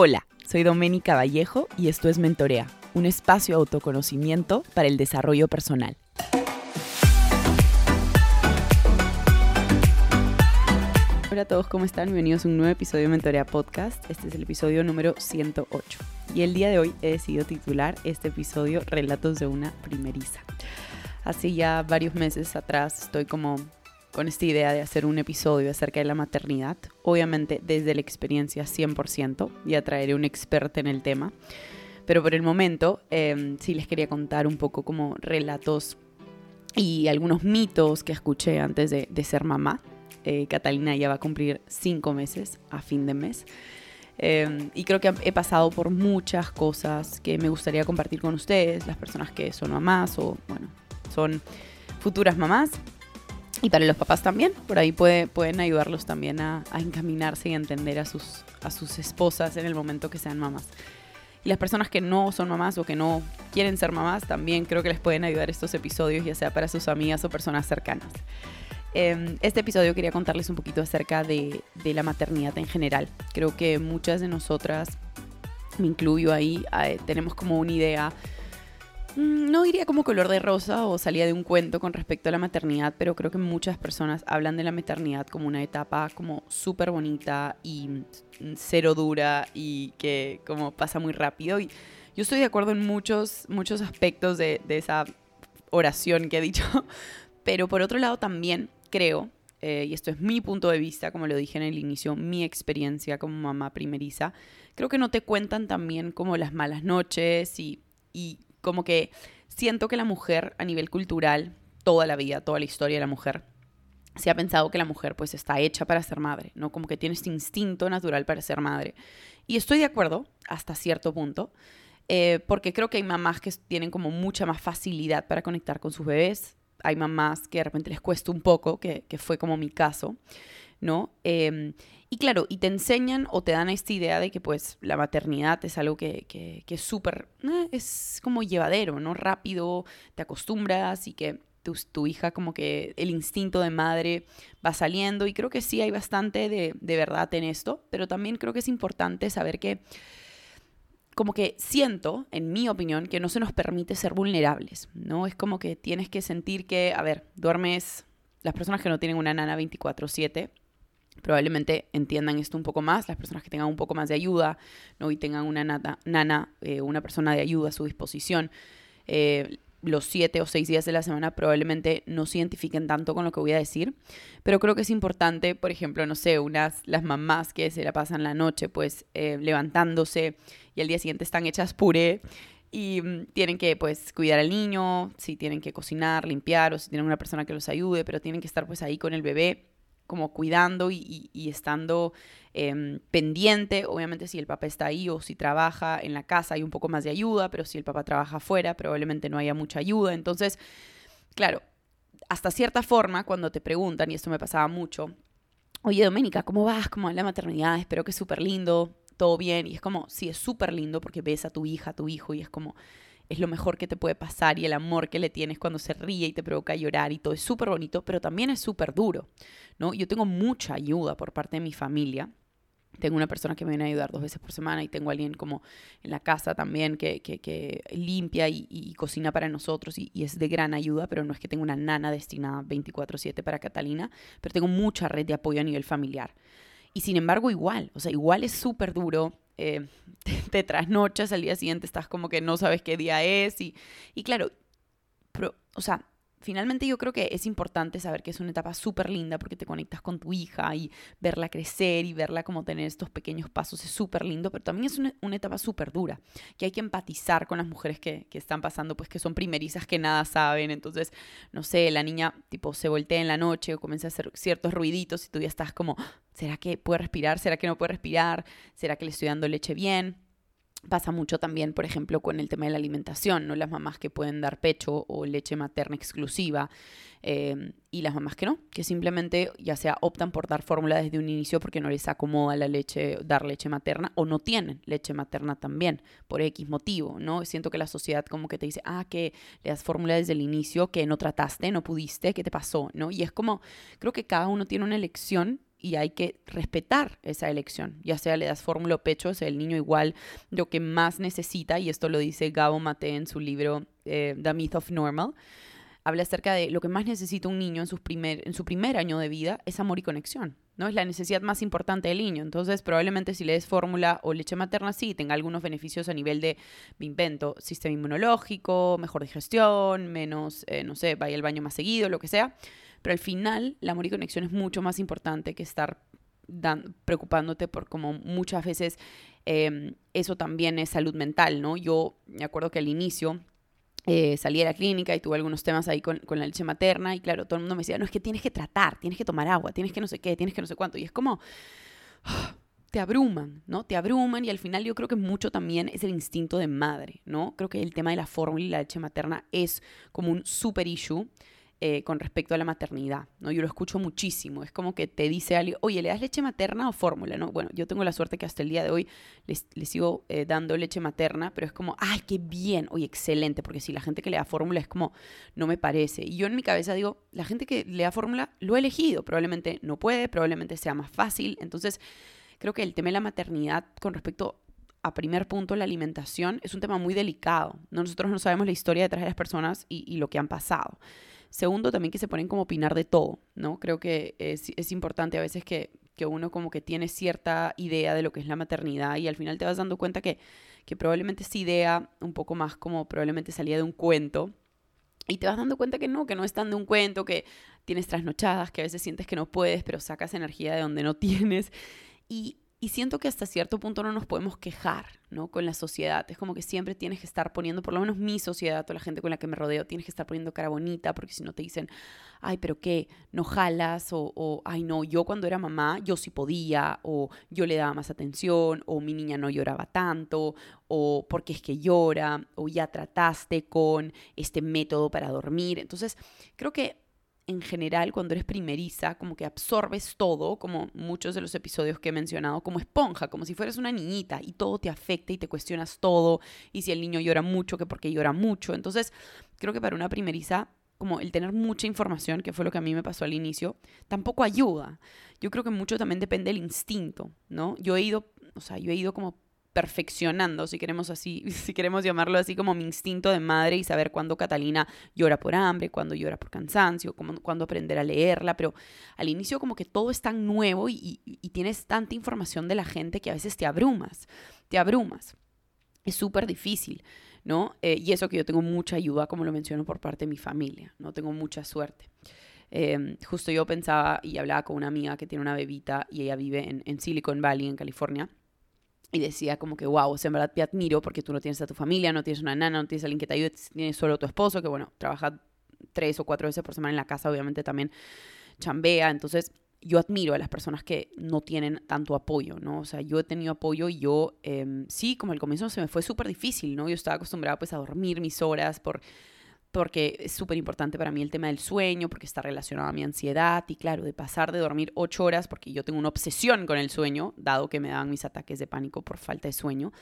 Hola, soy Doménica Vallejo y esto es Mentorea, un espacio de autoconocimiento para el desarrollo personal. Hola a todos, ¿cómo están? Bienvenidos a un nuevo episodio de Mentorea Podcast. Este es el episodio número 108. Y el día de hoy he decidido titular este episodio Relatos de una primeriza. Hace ya varios meses atrás estoy como con esta idea de hacer un episodio acerca de la maternidad, obviamente desde la experiencia 100%, y atraeré un experto en el tema. Pero por el momento em, sí les quería contar un poco como relatos y algunos mitos que escuché antes de, ser mamá. Eh, Catalina ya va a cumplir cinco meses a fin de mes. Em, y creo que he pasado por muchas cosas que me gustaría compartir con ustedes, las personas que son mamás o, bueno, son futuras mamás y para los papás también, por ahí puede, pueden ayudarlos también a, encaminarse y a entender a sus, a sus esposas en el momento que sean mamás. Y las personas que no son mamás o que no quieren ser mamás, también creo que les pueden ayudar estos episodios, ya sea para sus amigas o personas cercanas. Em, este episodio quería contarles un poquito acerca de, de la maternidad en general. Creo que muchas de nosotras, me incluyo ahí, eh, tenemos como una idea no diría como color de rosa o salía de un cuento con respecto a la maternidad, pero creo que muchas personas hablan de la maternidad como una etapa como súper bonita y mm, cero dura y que como pasa muy rápido. Y yo estoy de acuerdo en muchos, muchos aspectos de, esa oración que he dicho, pero por otro lado también creo, eh, y esto es mi punto de vista, como lo dije en el inicio, mi experiencia como mamá primeriza, creo que no te cuentan también como las malas noches y como que siento que la mujer a nivel cultural, toda la vida, toda la historia de la mujer, se ha pensado que la mujer pues está hecha para ser madre, ¿no? Como que tiene este instinto natural para ser madre. Y estoy de acuerdo hasta cierto punto, eh, porque creo que hay mamás que tienen como mucha más facilidad para conectar con sus bebés. Hay mamás que de repente les cuesta un poco, que, que fue como mi caso, ¿no? Eh, y claro, y te enseñan o te dan esta idea de que pues la maternidad es algo que, que, es súper, eh, es como llevadero, ¿no? Rápido, te acostumbras y que tu, tu, hija como que el instinto de madre va saliendo y creo que sí hay bastante de, de verdad en esto, pero también creo que es importante saber que como que siento, en mi opinión, que no se nos permite ser vulnerables, ¿no? Es como que tienes que sentir que, a ver, duermes, las personas que no tienen una nana 24/7, probablemente entiendan esto un poco más, las personas que tengan un poco más de ayuda, ¿no? y tengan una nata, nana, eh, una persona de ayuda a su disposición, eh, los siete o seis días de la semana probablemente no se identifiquen tanto con lo que voy a decir, pero creo que es importante, por ejemplo, no sé, unas, las mamás que se la pasan la noche pues eh, levantándose y al día siguiente están hechas puré y mm, tienen que pues cuidar al niño, si tienen que cocinar, limpiar o si tienen una persona que los ayude, pero tienen que estar pues ahí con el bebé como cuidando y, estando em, pendiente. Obviamente si el papá está ahí o si trabaja en la casa hay un poco más de ayuda, pero si el papá trabaja afuera probablemente no haya mucha ayuda. Entonces, claro, hasta cierta forma cuando te preguntan, y esto me pasaba mucho, oye Doménica, ¿cómo vas? ¿Cómo va la maternidad? Espero que es súper lindo, todo bien. Y es como, sí, es súper lindo porque ves a tu hija, a tu hijo y es como es lo mejor que te puede pasar y el amor que le tienes cuando se ríe y te provoca llorar y todo es súper bonito, pero también es súper duro, ¿no? Yo tengo mucha ayuda por parte de mi familia. Tengo una persona que me viene a ayudar dos veces por semana y tengo alguien como en la casa también que, que, limpia y, cocina para nosotros y, y, es de gran ayuda, pero no es que tenga una nana destinada 24/7 para Catalina, pero tengo mucha red de apoyo a nivel familiar. Y sin embargo, igual, o sea, igual es súper duro eh, te, trasnochas, al día siguiente estás como que no sabes qué día es y, y claro, pero, o sea, finalmente yo creo que es importante saber que es una etapa súper linda porque te conectas con tu hija y verla crecer y verla como tener estos pequeños pasos es súper lindo, pero también es una, etapa súper dura, que hay que empatizar con las mujeres que, que, están pasando, pues que son primerizas que nada saben, entonces, no sé, la niña tipo se voltea en la noche o comienza a hacer ciertos ruiditos y tú ya estás como, ¿será que puede respirar? ¿Será que no puede respirar? ¿Será que le estoy dando leche bien? Pasa mucho también, por ejemplo, con el tema de la alimentación, ¿no? Las mamás que pueden dar pecho o leche materna exclusiva em, y las mamás que no, que simplemente ya sea optan por dar fórmula desde un inicio porque no les acomoda la leche, dar leche materna o no tienen leche materna también por X motivo, ¿no? Siento que la sociedad como que te dice, ah, que le das fórmula desde el inicio, que no trataste, no pudiste, ¿qué te pasó? ¿No? Y es como, creo que cada uno tiene una elección y hay que respetar esa elección. Ya sea le das fórmula o pecho, es el niño igual lo que más necesita, y esto lo dice Gabo Mate en su libro eh, The Myth of Normal. Habla acerca de lo que más necesita un niño en su primer año de vida es amor y conexión. ¿no? Es la necesidad más importante del niño. Entonces, probablemente si le des fórmula o leche materna, sí, tenga algunos beneficios a nivel de, me invento, sistema inmunológico, mejor digestión, menos, eh, no sé, vaya al baño más seguido, lo que sea. Pero al final, el amor y conexión es mucho más importante que estar preocupándote por como muchas veces em, eso también es salud mental, ¿no? Yo me acuerdo que al inicio eh, salí de la clínica y tuve algunos temas ahí con, la leche materna y claro, todo el mundo me decía, no, es que tienes que tratar, tienes que tomar agua, tienes que no sé qué, tienes que no sé cuánto. Y es como, te abruman, ¿no? Te abruman y al final yo creo que mucho también es el instinto de madre, ¿no? Creo que el tema de la fórmula y la leche materna es como un super issue. Eh, con respecto a la maternidad, ¿no? Yo lo escucho muchísimo, es como que te dice alguien, oye, ¿le das leche materna o fórmula, no? Bueno, yo tengo la suerte que hasta el día de hoy les, sigo eh, dando leche materna, pero es como, ay, qué bien, oye, excelente, porque si la gente que le da fórmula es como, no me parece. Y yo en mi cabeza digo, la gente que le da fórmula lo ha elegido, probablemente no puede, probablemente sea más fácil, entonces creo que el tema de la maternidad con respecto a primer punto, la alimentación es un tema muy delicado. Nosotros no sabemos la historia detrás de las personas y, y lo que han pasado. Segundo, también que se ponen como opinar de todo, ¿no? Creo que es, es importante a veces que, que, uno como que tiene cierta idea de lo que es la maternidad y al final te vas dando cuenta que, que probablemente esa idea un poco más como probablemente salía de un cuento y te vas dando cuenta que no, que no es tan de un cuento, que tienes trasnochadas, que a veces sientes que no puedes, pero sacas energía de donde no tienes. Y y siento que hasta cierto punto no nos podemos quejar, ¿no? Con la sociedad. Es como que siempre tienes que estar poniendo, por lo menos mi sociedad o la gente con la que me rodeo, tienes que estar poniendo cara bonita, porque si no te dicen, ay, pero qué, no jalas, o, o, ay, no, yo cuando era mamá, yo sí podía, o yo le daba más atención, o mi niña no lloraba tanto, o porque es que llora, o ya trataste con este método para dormir. Entonces, creo que en general, cuando eres primeriza, como que absorbes todo, como muchos de los episodios que he mencionado, como esponja, como si fueras una niñita y todo te afecta y te cuestionas todo. Y si el niño llora mucho, que porque llora mucho. Entonces, creo que para una primeriza, como el tener mucha información, que fue lo que a mí me pasó al inicio, tampoco ayuda. Yo creo que mucho también depende del instinto, ¿no? Yo he ido, o sea, yo he ido como perfeccionando, si queremos así, si queremos llamarlo así como mi instinto de madre y saber cuándo Catalina llora por hambre, cuándo llora por cansancio, cuándo aprender a leerla, pero al inicio como que todo es tan nuevo y, tienes tanta información de la gente que a veces te abrumas, te abrumas. Es súper difícil, ¿no? Eh, y eso que yo tengo mucha ayuda, como lo menciono, por parte de mi familia, ¿no? Tengo mucha suerte. Em, justo yo pensaba y hablaba con una amiga que tiene una bebita y ella vive en, en Silicon Valley, en California y decía como que, wow, en verdad te admiro porque tú no tienes a tu familia, no tienes una nana, no tienes a alguien que te ayude, tienes solo tu esposo, que bueno, trabaja tres o cuatro veces por semana en la casa, obviamente también chambea, entonces yo admiro a las personas que no tienen tanto apoyo, ¿no? O sea, yo he tenido apoyo y yo, em, sí, como al comienzo se me fue súper difícil, ¿no? Yo estaba acostumbrada pues a dormir mis horas por porque es súper importante para mí el tema del sueño, porque está relacionado a mi ansiedad y claro, de pasar de dormir ocho horas, porque yo tengo una obsesión con el sueño, dado que me dan mis ataques de pánico por falta de sueño,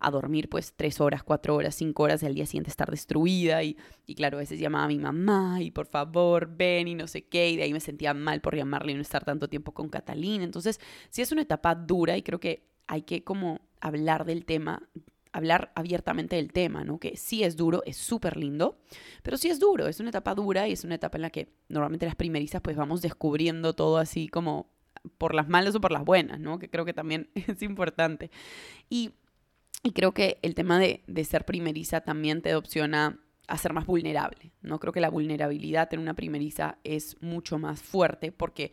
a dormir pues tres horas, cuatro horas, cinco horas, y al día siguiente estar destruida y, y claro, a veces llamaba a mi mamá y por favor ven y no sé qué, y de ahí me sentía mal por llamarle y no estar tanto tiempo con Catalina, entonces sí es una etapa dura y creo que hay que como hablar del tema hablar abiertamente del tema, ¿no? Que sí es duro, es súper lindo, pero sí es duro, es una etapa dura y es una etapa en la que normalmente las primerizas pues vamos descubriendo todo así como por las malas o por las buenas, ¿no? Que creo que también es importante. Y, y creo que el tema de, de ser primeriza también te opciona a ser más vulnerable, ¿no? Creo que la vulnerabilidad en una primeriza es mucho más fuerte porque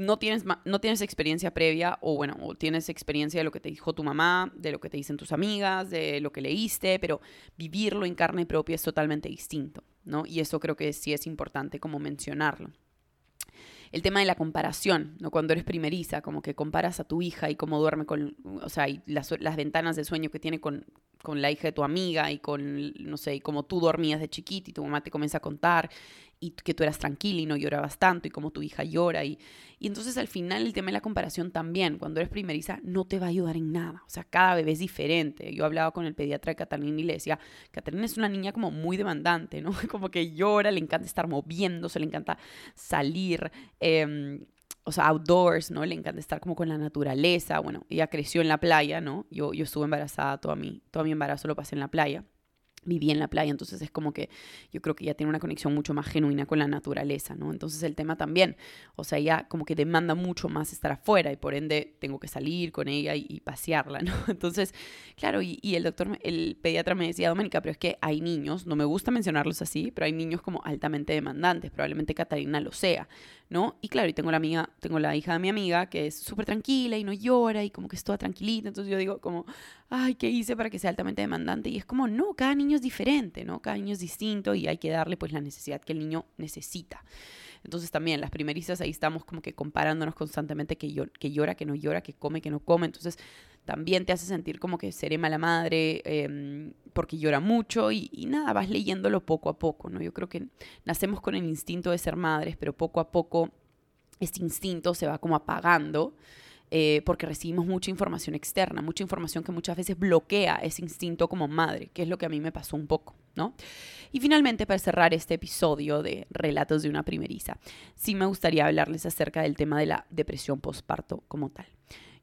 no tienes, no tienes experiencia previa o bueno, o tienes experiencia de lo que te dijo tu mamá, de lo que te dicen tus amigas, de lo que leíste, pero vivirlo en carne propia es totalmente distinto, ¿no? Y eso creo que sí es importante como mencionarlo. El tema de la comparación, ¿no? Cuando eres primeriza, como que comparas a tu hija y cómo duerme con, o sea, y las, las ventanas de sueño que tiene con, con la hija de tu amiga y con, no sé, y como tú dormías de chiquita y tu mamá te comienza a contar y que tú eras tranquila y no llorabas tanto y como tu hija llora. Y, y entonces al final el tema de la comparación también, cuando eres primeriza, no te va a ayudar en nada. O sea, cada bebé es diferente. Yo hablaba con el pediatra de Catalina y le decía, Catalina es una niña como muy demandante, ¿no? Como que llora, le encanta estar moviéndose, le encanta salir. Eh, o sea, outdoors, ¿no? Le encanta estar como con la naturaleza. Bueno, ella creció en la playa, ¿no? Yo, yo estuve embarazada, toda mi, todo mi embarazo lo pasé en la playa viví en la playa, entonces es como que yo creo que ella tiene una conexión mucho más genuina con la naturaleza, ¿no? Entonces el tema también, o sea, ella como que demanda mucho más estar afuera y por ende tengo que salir con ella y, pasearla, ¿no? Entonces, claro, y, y, el doctor, el pediatra me decía, Doménica, pero es que hay niños, no me gusta mencionarlos así, pero hay niños como altamente demandantes, probablemente Catalina lo sea, ¿no? Y claro, y tengo la amiga, tengo la hija de mi amiga que es súper tranquila y no llora y como que es toda tranquilita, entonces yo digo como, ay, ¿qué hice para que sea altamente demandante? Y es como, no, cada niño es diferente, ¿no? Cada niño es distinto y hay que darle pues la necesidad que el niño necesita. Entonces también las primerizas ahí estamos como que comparándonos constantemente que, que llora, que no llora, que come, que no come. Entonces también te hace sentir como que seré mala madre em, porque llora mucho y, nada, vas leyéndolo poco a poco, ¿no? Yo creo que nacemos con el instinto de ser madres, pero poco a poco este instinto se va como apagando. Eh, porque recibimos mucha información externa, mucha información que muchas veces bloquea ese instinto como madre, que es lo que a mí me pasó un poco, ¿no? Y finalmente, para cerrar este episodio de Relatos de una primeriza, sí me gustaría hablarles acerca del tema de la depresión postparto como tal.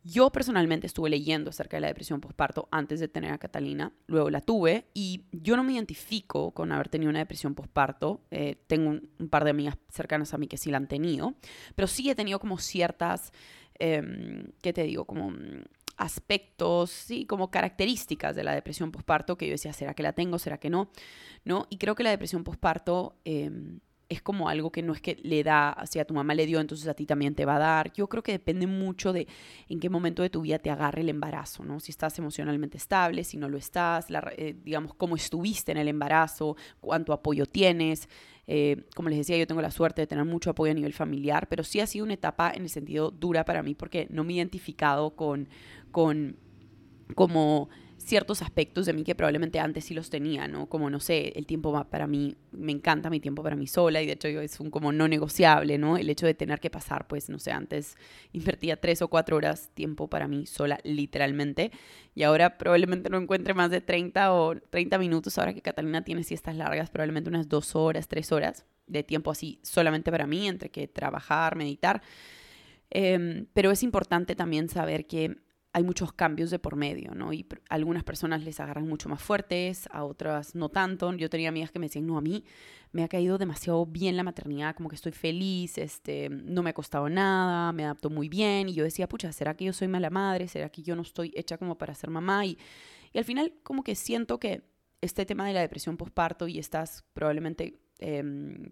Yo personalmente estuve leyendo acerca de la depresión postparto antes de tener a Catalina, luego la tuve y yo no me identifico con haber tenido una depresión postparto. Eh, tengo un, par de amigas cercanas a mí que sí la han tenido, pero sí he tenido como ciertas Em, ¿qué te digo? Como mm, aspectos, sí, como características de la depresión postparto que yo decía, ¿será que la tengo? ¿Será que no? ¿No? Y creo que la depresión postparto em, es como algo que no es que le da, si a tu mamá le dio, entonces a ti también te va a dar. Yo creo que depende mucho de en qué momento de tu vida te agarre el embarazo, ¿no? Si estás emocionalmente estable, si no lo estás, eh, digamos, cómo estuviste en el embarazo, cuánto apoyo tienes. Eh, como les decía, yo tengo la suerte de tener mucho apoyo a nivel familiar, pero sí ha sido una etapa en el sentido dura para mí porque no me he identificado con, con como ciertos aspectos de mí que probablemente antes sí los tenía, ¿no? Como, no sé, el tiempo para mí, me encanta mi tiempo para mí sola y de hecho es un como no negociable, ¿no? El hecho de tener que pasar, pues, no sé, antes invertía tres o cuatro horas tiempo para mí sola, literalmente, y ahora probablemente no encuentre más de 30 o 30 minutos, ahora que Catalina tiene siestas largas, probablemente unas dos horas, tres horas de tiempo así solamente para mí, entre que trabajar, meditar. Em, pero es importante también saber que hay muchos cambios de por medio, ¿no? Y algunas personas les agarran mucho más fuertes, a otras no tanto. Yo tenía amigas que me decían, no, a mí me ha caído demasiado bien la maternidad, como que estoy feliz, este, no me ha costado nada, me adapto muy bien. Y yo decía, pucha, ¿será que yo soy mala madre? ¿Será que yo no estoy hecha como para ser mamá? Y, y al final como que siento que este tema de la depresión postparto y estás probablemente... Eh,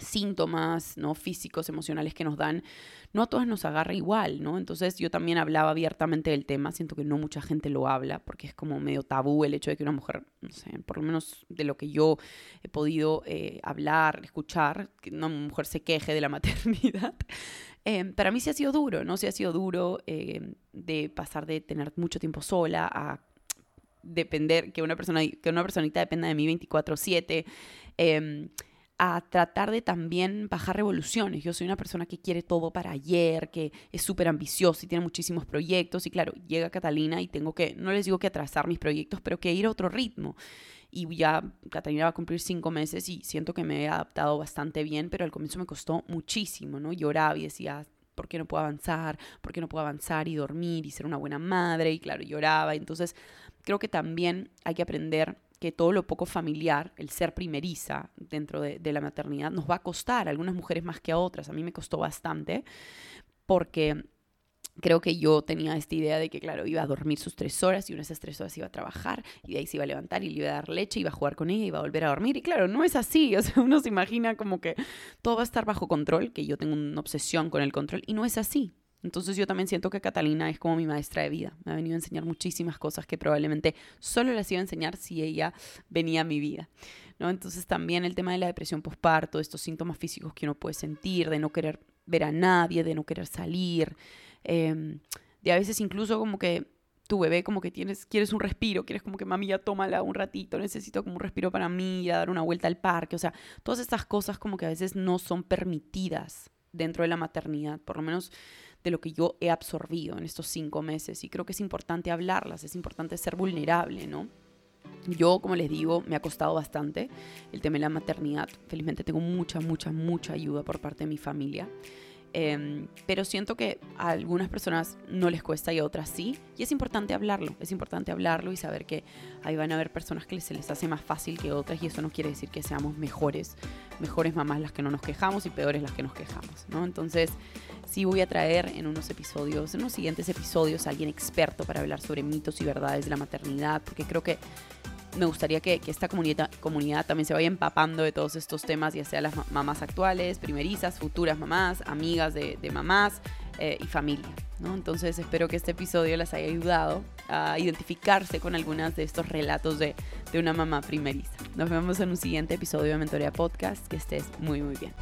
síntomas ¿no? físicos, emocionales que nos dan, no a todas nos agarra igual, ¿no? Entonces yo también hablaba abiertamente del tema, siento que no mucha gente lo habla, porque es como medio tabú el hecho de que una mujer, no sé, por lo menos de lo que yo he podido eh, hablar, escuchar, que una mujer se queje de la maternidad. Eh, para mí sí ha sido duro, ¿no? Sí ha sido duro eh, de pasar de tener mucho tiempo sola a depender, que una, persona, que una personita dependa de mí 24/7 a tratar de también bajar revoluciones. Yo soy una persona que quiere todo para ayer, que es súper ambiciosa y tiene muchísimos proyectos. Y claro, llega Catalina y tengo que, no les digo que atrasar mis proyectos, pero que ir a otro ritmo. Y ya Catalina va a cumplir cinco meses y siento que me he adaptado bastante bien, pero al comienzo me costó muchísimo, ¿no? Lloraba y decía, ¿por qué no puedo avanzar? ¿Por qué no puedo avanzar y dormir y ser una buena madre? Y claro, lloraba. Entonces, creo que también hay que aprender que todo lo poco familiar, el ser primeriza dentro de, la maternidad, nos va a costar, a algunas mujeres más que a otras. A mí me costó bastante porque creo que yo tenía esta idea de que, claro, iba a dormir sus tres horas y una de esas tres horas iba a trabajar y de ahí se iba a levantar y le iba a dar leche, iba a jugar con ella, iba a volver a dormir. Y claro, no es así. O sea, uno se imagina como que todo va a estar bajo control, que yo tengo una obsesión con el control y no es así. Entonces yo también siento que Catalina es como mi maestra de vida. Me ha venido a enseñar muchísimas cosas que probablemente solo las iba a enseñar si ella venía a mi vida. ¿no? Entonces también el tema de la depresión postparto, estos síntomas físicos que uno puede sentir, de no querer ver a nadie, de no querer salir, em, de a veces incluso como que tu bebé como que tienes, quieres un respiro, quieres como que mami ya tómala un ratito, necesito como un respiro para mí, a dar una vuelta al parque, o sea, todas estas cosas como que a veces no son permitidas dentro de la maternidad, por lo menos de lo que yo he absorbido en estos cinco meses y creo que es importante hablarlas, es importante ser vulnerable, ¿no? Yo, como les digo, me ha costado bastante el tema de la maternidad. Felizmente tengo mucha, mucha, mucha ayuda por parte de mi familia. Em, pero siento que a algunas personas no les cuesta y a otras sí. Y es importante hablarlo, es importante hablarlo y saber que ahí van a haber personas que se les hace más fácil que otras y eso no quiere decir que seamos mejores, mejores mamás las que no nos quejamos y peores las que nos quejamos, ¿no? Entonces, sí voy a traer en unos episodios, en unos siguientes episodios, a alguien experto para hablar sobre mitos y verdades de la maternidad, porque creo que me gustaría que, esta comunidad, comunidad también se vaya empapando de todos estos temas, ya sea las mamás actuales, primerizas, futuras mamás, amigas de, mamás eh, y familia. ¿no? Entonces espero que este episodio les haya ayudado a identificarse con algunas de estos relatos de, de una mamá primeriza. Nos vemos en un siguiente episodio de Mentoría Podcast. Que estés muy, muy bien.